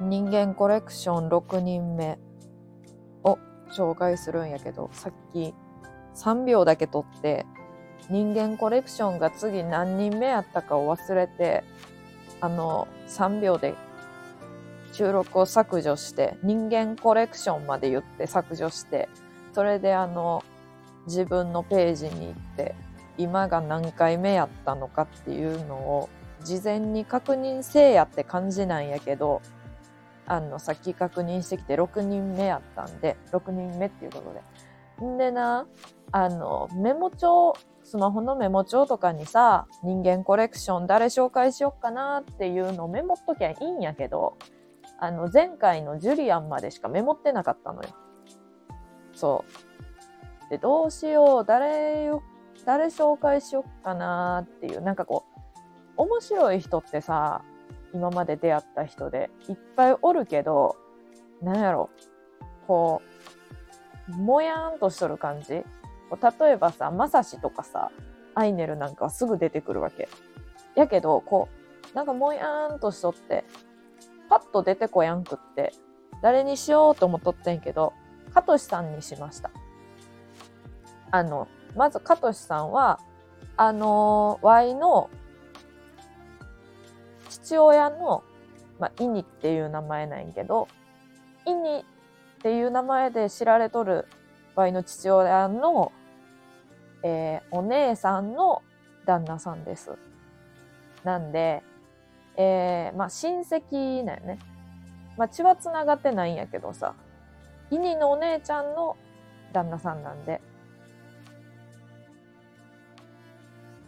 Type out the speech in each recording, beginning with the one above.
人間コレクション6人目を紹介するんやけど、さっき3秒だけ撮って、人間コレクションが次何人目やったかを忘れて、あの、3秒で収録を削除して、人間コレクションまで言って削除して、それであの、自分のページに行って、今が何回目やったのかっていうのを事前に確認せえやって感じなんやけど、あの、さっき確認してきて6人目やったんで、6人目っていうことで。んでな、あの、メモ帳、スマホのメモ帳とかにさ、人間コレクション誰紹介しよっかなっていうのをメモっときゃいいんやけど、あの、前回のジュリアンまでしかメモってなかったのよ。そう。で、どうしよう、誰よ、誰紹介しよっかなっていう、なんかこう、面白い人ってさ、今まで出会った人でいっぱいおるけど、なんやろ、こう、もやーんとしとる感じ？こう例えばさ、まさしとかさ、アイネルなんかはすぐ出てくるわけ。やけど、こう、なんかもやーんとしとって、パッと出てこやんくって、誰にしようと思っとってんけど、かとしさんにしました。あの、まずかとしさんは、あのー、Y の父親の、まあ、イニっていう名前なんやけど、イニっていう名前で知られとる Y の父親の、えーお姉さんの旦那さんです。なんで、えーまあ親戚なよね。まあ血は繋がってないんやけどさ、イニのお姉ちゃんの旦那さんなんで。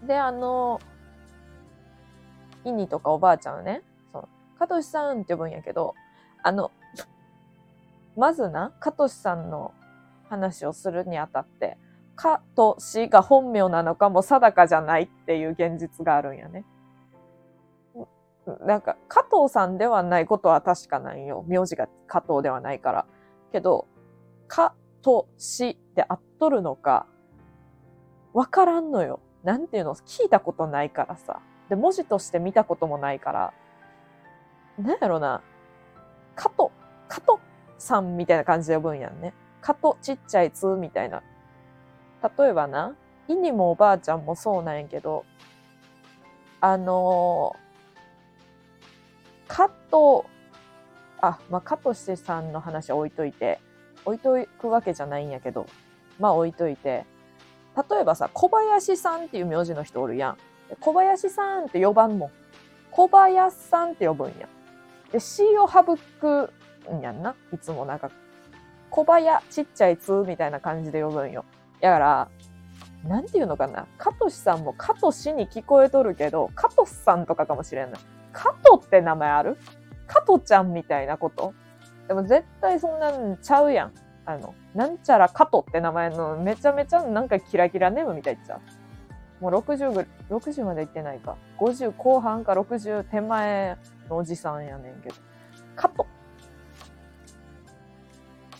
で、あの、イニとかおばあちゃんね、そう、かとしさんって呼ぶんやけど、あの、まずな、かとしさんの話をするにあたって、かとしが本名なのかも定かじゃないっていう現実があるんやね。なんか、加藤さんではないことは確かなんよ。名字が加藤ではないから。けど、かとしで合っとるのか、わからんのよ。なんていうの聞いたことないからさ。で、文字として見たこともないから、なんやろな。かと、かとさんみたいな感じで呼ぶんやんね。かとちっちゃいつみたいな。例えばな、イニもおばあちゃんもそうなんやけど、あのー、加藤、あ、まあ、加藤しさんの話は置いといて、置いとくわけじゃないんやけど、まあ置いといて、例えばさ、小林さんっていう名字の人おるやん。小林さんって呼ばんもん。小林さんって呼ぶんや。で、詩を省くんやんな。いつもなんか、小林ちっちゃいつみたいな感じで呼ぶんよ。だから、なんていうのかな。カトシさんもカトシに聞こえとるけど、カトスさんとかかもしれんない。カトって名前ある？カトちゃんみたいなこと？でも絶対そんなんちゃうやん。あの、なんちゃらカトって名前のめちゃめちゃなんかキラキラネームみたいっちゃう。もう60ぐ、60まで行ってないか。50後半か60手前のおじさんやねんけど。カト。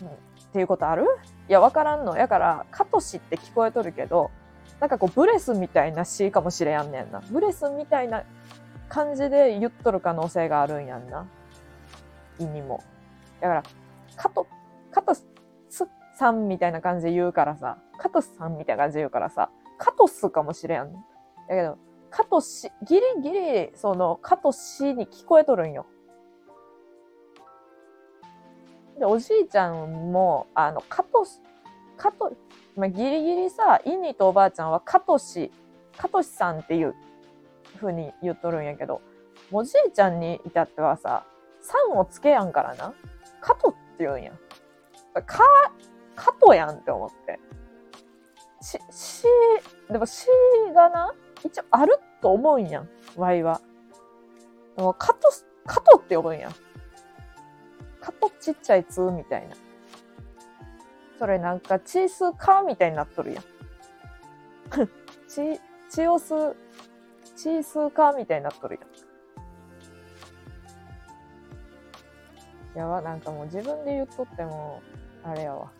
うん、っていうことある？いや、わからんの。やから、カトシって聞こえとるけど、なんかこう、ブレスみたいな詩かもしれやんねんな。ブレスみたいな感じで言っとる可能性があるんやんな。意味も。だから、カト、カトスさんみたいな感じで言うからさ、カトスさんみたいな感じで言うからさ、カトスかもしれん。だけど、カトシ、ギリギリ、その、カトシに聞こえとるんよ。で、おじいちゃんも、あの、カトシ、カト、まあ、ギリギリさ、イニとおばあちゃんはカトシ、カトシさんっていう風に言っとるんやけど、おじいちゃんに至ってはさ、さんをつけやんからな。カトって言うんや。か、カトやんって思って。し、し、でもしがな、一応あると思うんやん。ワイは。でもカト、カトって呼ぶんやん。カトちっちゃいつみたいな。それなんかチースカーみたいになっとるやん。チ、チオス、チースカーみたいになっとるやん。やば、なんかもう自分で言っとっても、あれやわ。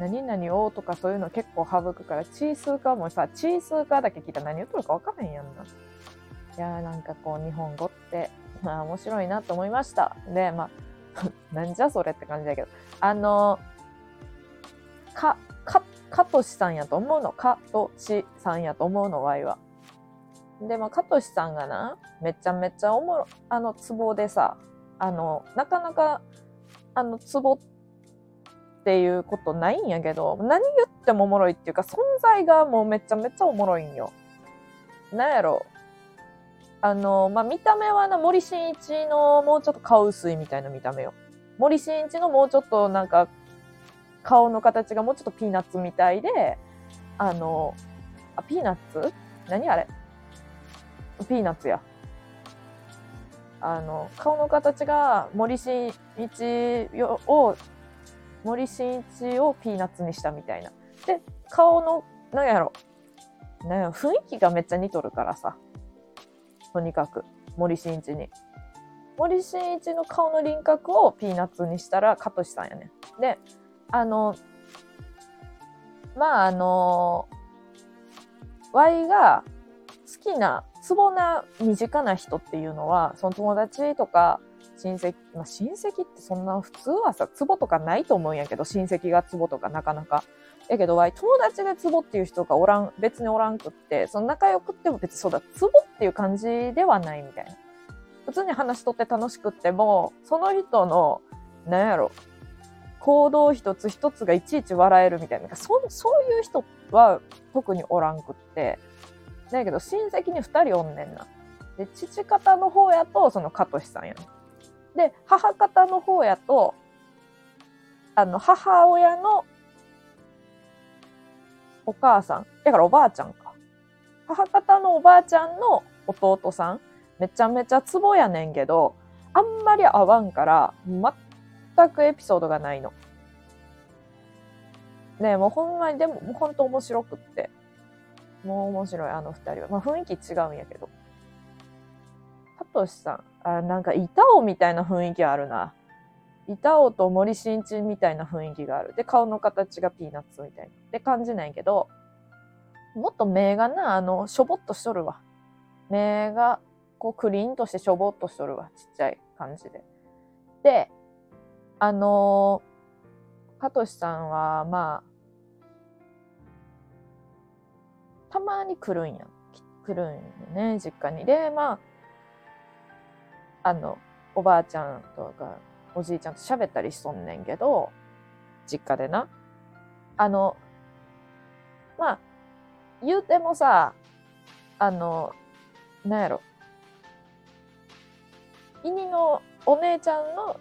何々をとかそういうの結構省くから、チー数化もさ、チー数化だけ聞いたら何言っとるか分からへんやんな。いやーなんかこう日本語って、まあ面白いなと思いました。で、まあ、なんじゃそれって感じだけど、あの、か、か、かとしさんやと思うの？かとしさんやと思うの、ワイは。で、まあ、かとしさんがな、めちゃめちゃおもろ、あの、ツボでさ、あの、なかなか、あの、ツボってっていうことないんやけど、何言ってもおもろいっていうか、存在がもうめちゃめちゃおもろいんよ。なんやろ。あの、まあ、見た目はな、森進一のもうちょっと顔薄いみたいな見た目よ。森進一のもうちょっとなんか、顔の形がもうちょっとピーナッツみたいで、あの、あ、ピーナッツ？何あれ？ピーナッツや。あの、顔の形が森進一を、森進一をピーナッツにしたみたいな。で、顔の、なんやろ。なんや雰囲気がめっちゃ似とるからさ。とにかく、森進一に。森進一の顔の輪郭をピーナッツにしたら、かとしさんやね。で、あの、まああの、Y が好きなツボな身近な人っていうのは、その友達とか親戚、まあ、親戚ってそんな普通はさ、ツボとかないと思うんやけど、親戚がツボとかなかなか。やけど、わい、友達でツボっていう人がおらん、別におらんくって、その仲良くっても別にそうだ、ツボっていう感じではないみたいな。普通に話しとって楽しくっても、その人の、なんやろ、行動一つ一つがいちいち笑えるみたいな、そそういう人は特におらんくって、だけど親戚に2人おんねんな。で、父方の方やと、そのかとしさんやねで、母方の方やと、あの、母親のお母さん。だからおばあちゃんか。母方のおばあちゃんの弟さん。めちゃめちゃツボやねんけど、あんまり合わんから、全くエピソードがないの。ねもうほんまに、でも、もうほんと面白くって。もう面白い、あの二人は。まあ雰囲気違うんやけど。サトシさん。あ、なんか板尾みたいな雰囲気あるな。板尾と森進一みたいな雰囲気がある。で、顔の形がピーナッツみたいな。って感じないけど、もっと目がな、あの、しょぼっとしとるわ。目が、こう、クリーンとしてしょぼっとしとるわ。ちっちゃい感じで。で、あのー、かとしさんは、まあ、たまに来るんや。来るんよね、実家に。で、まあ、あの、おばあちゃんとか、おじいちゃんと喋ったりしとんねんけど、実家でな。あの、まあ、言うてもさ、あの、なんやろ。イニのお姉ちゃんの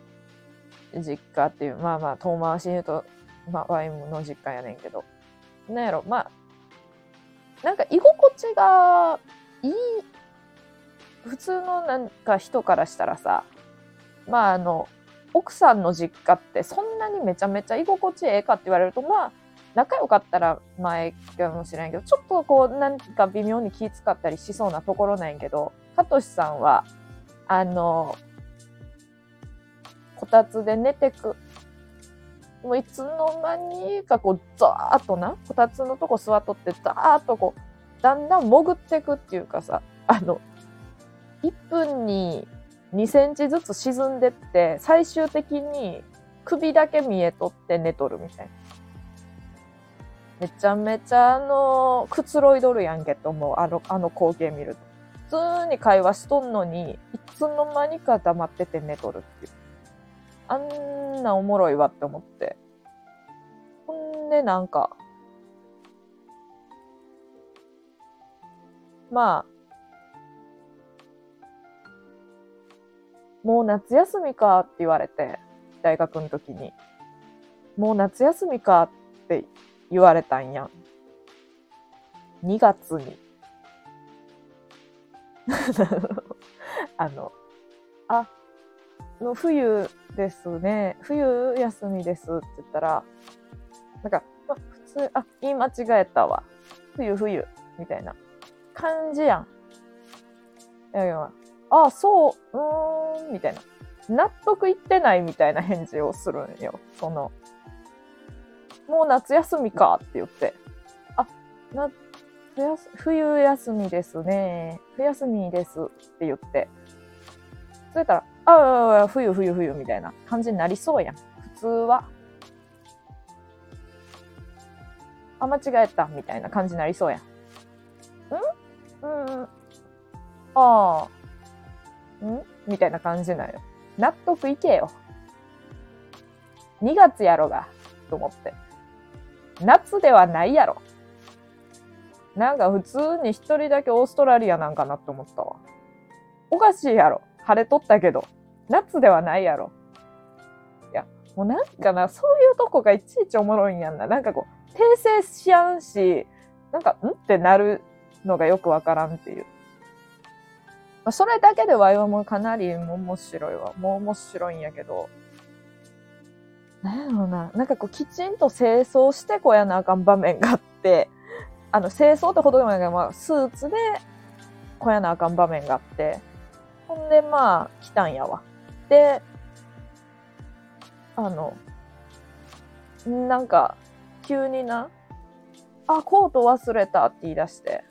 実家っていう、まあまあ、遠回しに言うと、まあ、ワインの実家やねんけど。なんやろ、まあ、なんか居心地がいい、普通のなんか人からしたらさ、まああの、奥さんの実家ってそんなにめちゃめちゃ居心地ええかって言われると、まあ、仲良かったら前かもしれんけど、ちょっとこう、なんか微妙に気使ったりしそうなところなんやけど、かとしさんは、あの、こたつで寝てく。もういつの間にかこう、ザーッとな、こたつのとこ座っとって、ザーッとこう、だんだん潜ってくっていうかさ、あの、1分に2センチずつ沈んでって、最終的に首だけ見えとって寝とるみたいな。めちゃめちゃあの、くつろいどるやんけと思う。あの、あの光景見ると。普通に会話しとんのに、いつの間にか黙ってて寝とるっていう。あんなおもろいわって思って。ほんでなんか、まあ、もう夏休みかって言われて、大学の時に。もう夏休みかって言われたんやん。2月に。あの、あ、の冬ですね。冬休みですって言ったら、なんか、ま、普通、あ、言い間違えたわ。冬冬、みたいな感じやん。いやいや、あ、そう、うーん、みたいな。納得いってないみたいな返事をするんよ。その、もう夏休みかって言って、あ、な、冬休冬休みですね。冬休みですって言って。それたら、ああ、冬冬冬みたいな感じになりそうやん。普通は。あ、間違えたみたいな感じになりそうやん。ん？うん。ああ。ん？みたいな感じなのよ。納得いけよ。2月やろが、と思って。夏ではないやろ。なんか普通に一人だけオーストラリアなんかなって思ったわ。おかしいやろ。晴れとったけど。夏ではないやろ。いや、もうなんかな、そういうとこがいちいちおもろいんやんな。なんかこう、訂正しやんし、なんか、ん？ってなるのがよくわからんっていう。まあ、それだけではよもかなり面白いわ。もう面白いんやけど。なんやろうな。なんかこう、きちんと清掃してこうやなあかん場面があって、あの、清掃ってほどでもないけど、まあ、スーツでこうやなあかん場面があって、ほんで、まあ、来たんやわ。で、あの、なんか、急にな、あ、コート忘れたって言い出して。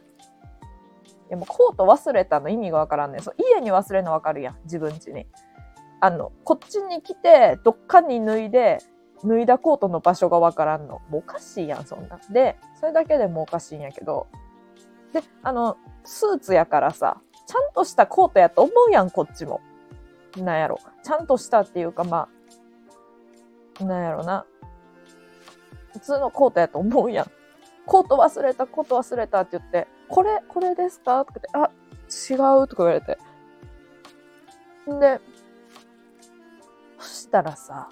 いやもうコート忘れたの意味がわからんねん。そう家に忘れるのわかるやん。自分家に。あの、こっちに来て、どっかに脱いで、脱いだコートの場所がわからんの。もうおかしいやん、そんな。で、それだけでもおかしいんやけど。で、あの、スーツやからさ、ちゃんとしたコートやと思うやん、こっちも。なんやろ。ちゃんとしたっていうか、まあ、なんやろな。普通のコートやと思うやん。コート忘れた、コート忘れたって言って、これ、これですかとか言って、あ、違うとか言われて。んで、そしたらさ、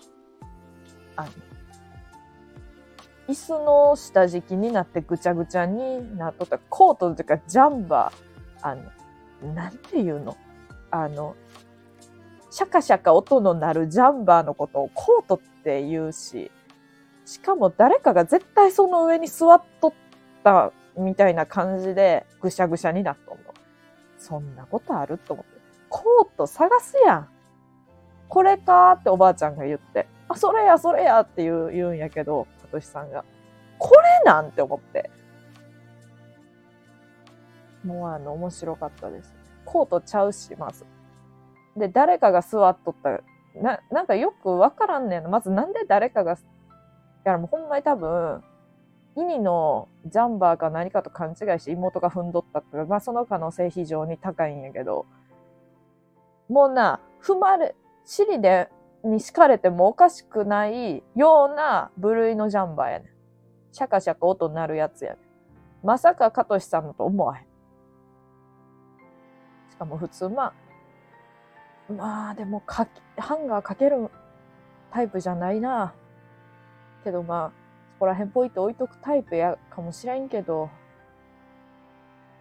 あの、椅子の下敷きになってぐちゃぐちゃになっとったコートというかジャンバー、あの、なんていうのあの、シャカシャカ音の鳴るジャンバーのことをコートって言うし、しかも誰かが絶対その上に座っとったみたいな感じでぐしゃぐしゃになっとんの。そんなことあると思って。コート探すやん。これかーっておばあちゃんが言って。あ、それや、それやって言う言うんやけど、かとしさんが。これなんて思って。もうあの、面白かったです。コートちゃうし、まず。で、誰かが座っとった。な、なんかよくわからんねん。まずなんで誰かが、いや、もうほんまに多分、イニのジャンバーか何かと勘違いして妹が踏んどったって、まあその可能性非常に高いんやけど、もうな、踏まれ、尻で、に敷かれてもおかしくないような部類のジャンバーやねん。シャカシャカ音鳴るやつやねん。まさかかとしさんのと思わへん。しかも普通、まあ、まあでもか、ハンガーかけるタイプじゃないな。けどまあ、そこら辺ポイって置いとくタイプやかもしれんけど、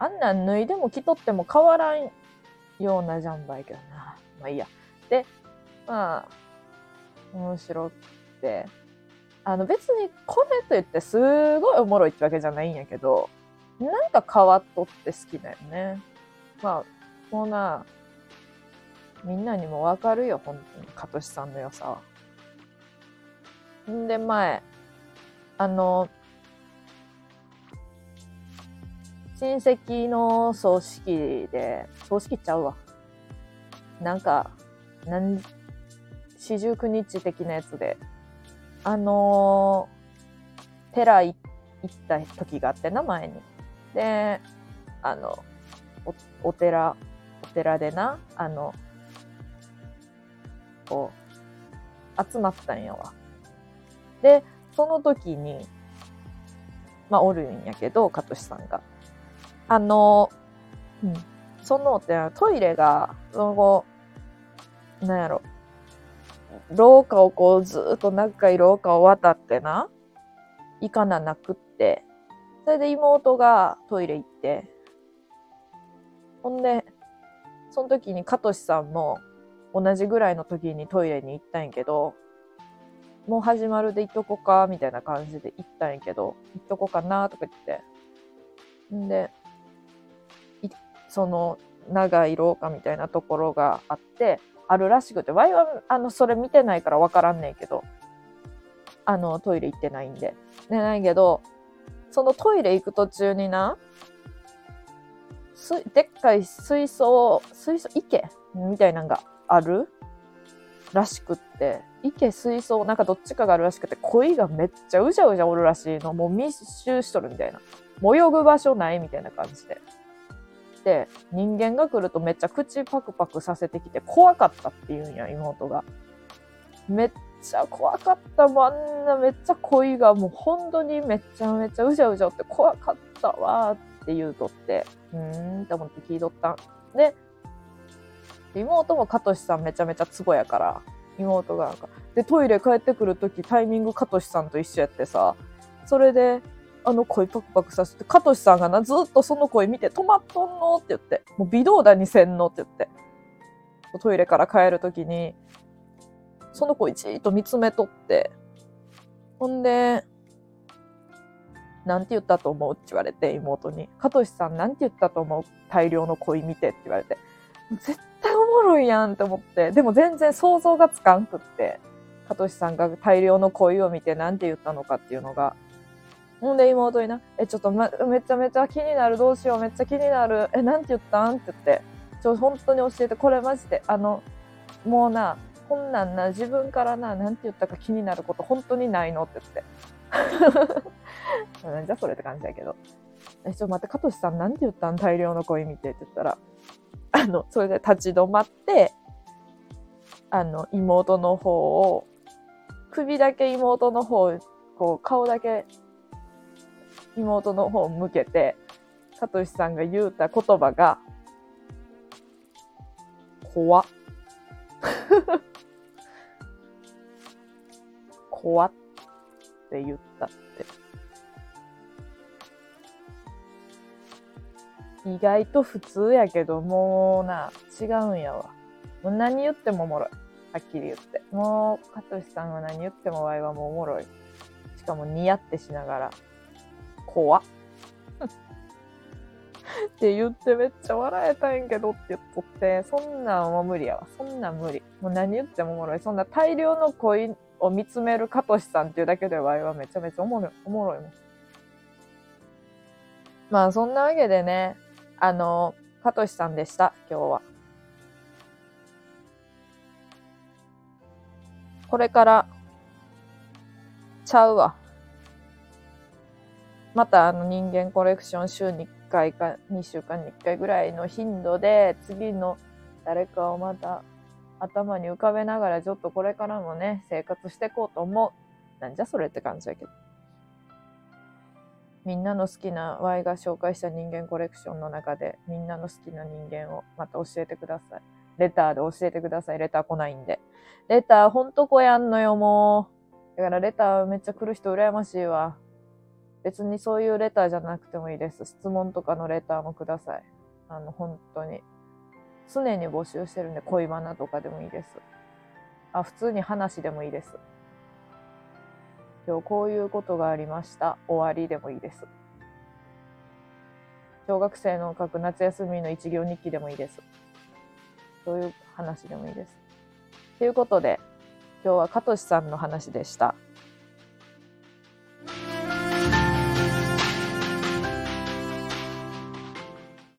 あんなん脱いでも着とっても変わらんようなジャンバーやけどな。まあいいや。で、まあ、面白くて、あの別にこれと言ってすごいおもろいってわけじゃないんやけど、なんか変わっとって好きだよね。まあ、もうな、みんなにもわかるよ、本当に。かとしさんの良さは。んで、前、あの、親戚の葬式で、葬式ちゃうわ。なんか、なん、四十九日的なやつで、あの、寺行った時があってな、前に。で、あの、お、お寺、お寺でな、あの、こう、集まったんやわ。で、その時に、まあ、おるんやけど、かとしさんが。あの、うん、その、トイレが、その後、なんやろ、廊下をこうずっと長い廊下を渡ってな、行かななくって、それで妹がトイレ行って、ほんで、その時にかとしさんも同じぐらいの時にトイレに行ったんやけど、もう始まるで行っとこか、みたいな感じで行ったんやけど、行っとこかな、とか言って。んで、その長い廊下みたいなところがあって、あるらしくて、ワイは、あの、それ見てないからわからんねんけど、あの、トイレ行ってないんで。でないけど、そのトイレ行く途中にな、すでっかい水槽、水槽、池みたいなのがあるらしくって、池、水槽、なんかどっちかがあるらしくて、鯉がめっちゃうじゃうじゃおるらしいの。もう密集しとるみたいな。泳ぐ場所ないみたいな感じで。で、人間が来るとめっちゃ口パクパクさせてきて怖かったって言うんや、妹が。めっちゃ怖かったもん。あんなめっちゃ鯉がもう本当にめちゃめちゃうじゃうじゃって怖かったわって言うとって、うーんって思って聞いとったん。で、妹もかとしさんめちゃめちゃツボやから、妹がなんか、で、トイレ帰ってくるときタイミングかとしさんと一緒やってさ、それで、あの声パクパクさせて、かとしさんがな、ずっとその声見て、止まっとんのって言って、もう微動だにせんのって言って、トイレから帰るときに、その子じーっと見つめとって、ほんで、なんて言ったと思う？って言われて、妹に。かとしさんなんて言ったと思う？大量の恋見てって言われて。絶対おもろいやんって思って。でも全然想像がつかんくって。かとしさんが大量の恋を見てなんて言ったのかっていうのが。ほんで妹にな、え、ちょっと、ま、めちゃめちゃ気になる、どうしよう、めっちゃ気になる、え、なんて言ったん？って言って、ちょ、本当に教えて、これマジで、あの、もうな、こんなんな、自分からな、なんて言ったか気になること本当にないの？って言って。なんじゃそれって感じだけど。え、ちょ待って、かとしさんなんて言ったん？大量の声見てって言ったら、あの、それで立ち止まって、あの、妹の方を、首だけ妹の方、こう、顔だけ妹の方を向けて、さとしさんが言うた言葉が、怖っ。怖って言った意外と普通やけど、もうな、違うんやわ。もう何言ってもおもろい。はっきり言って。もう、かとしさんは何言ってもわいはもうおもろい。しかも似合ってしながら。怖っ。って言ってめっちゃ笑えたいんけどって言っとって、そんなんは無理やわ。そんなん無理。もう何言ってもおもろい。そんな大量の恋を見つめるかとしさんっていうだけでわいはめちゃめちゃおもろい、おもろいもん。まあそんなわけでね、あの、かとしさんでした、今日は。これから、ちゃうわ。またあの人間コレクション週に1回か2週間に1回ぐらいの頻度で次の誰かをまた頭に浮かべながらちょっとこれからもね生活していこうと思う。なんじゃそれって感じだけど。みんなの好きな Y が紹介した人間コレクションの中でみんなの好きな人間をまた教えてください。レターで教えてください。レター来ないんで。レターほんとこやんのよ、もう。だからレターめっちゃ来る人羨ましいわ。別にそういうレターじゃなくてもいいです。質問とかのレターもください。あの、本当に。常に募集してるんで、恋バナとかでもいいです。あ、普通に話でもいいです。今日こういうことがありました。終わりでもいいです。小学生の書く夏休みの一行日記でもいいです。そういう話でもいいです。ということで、今日はかとしさんの話でした。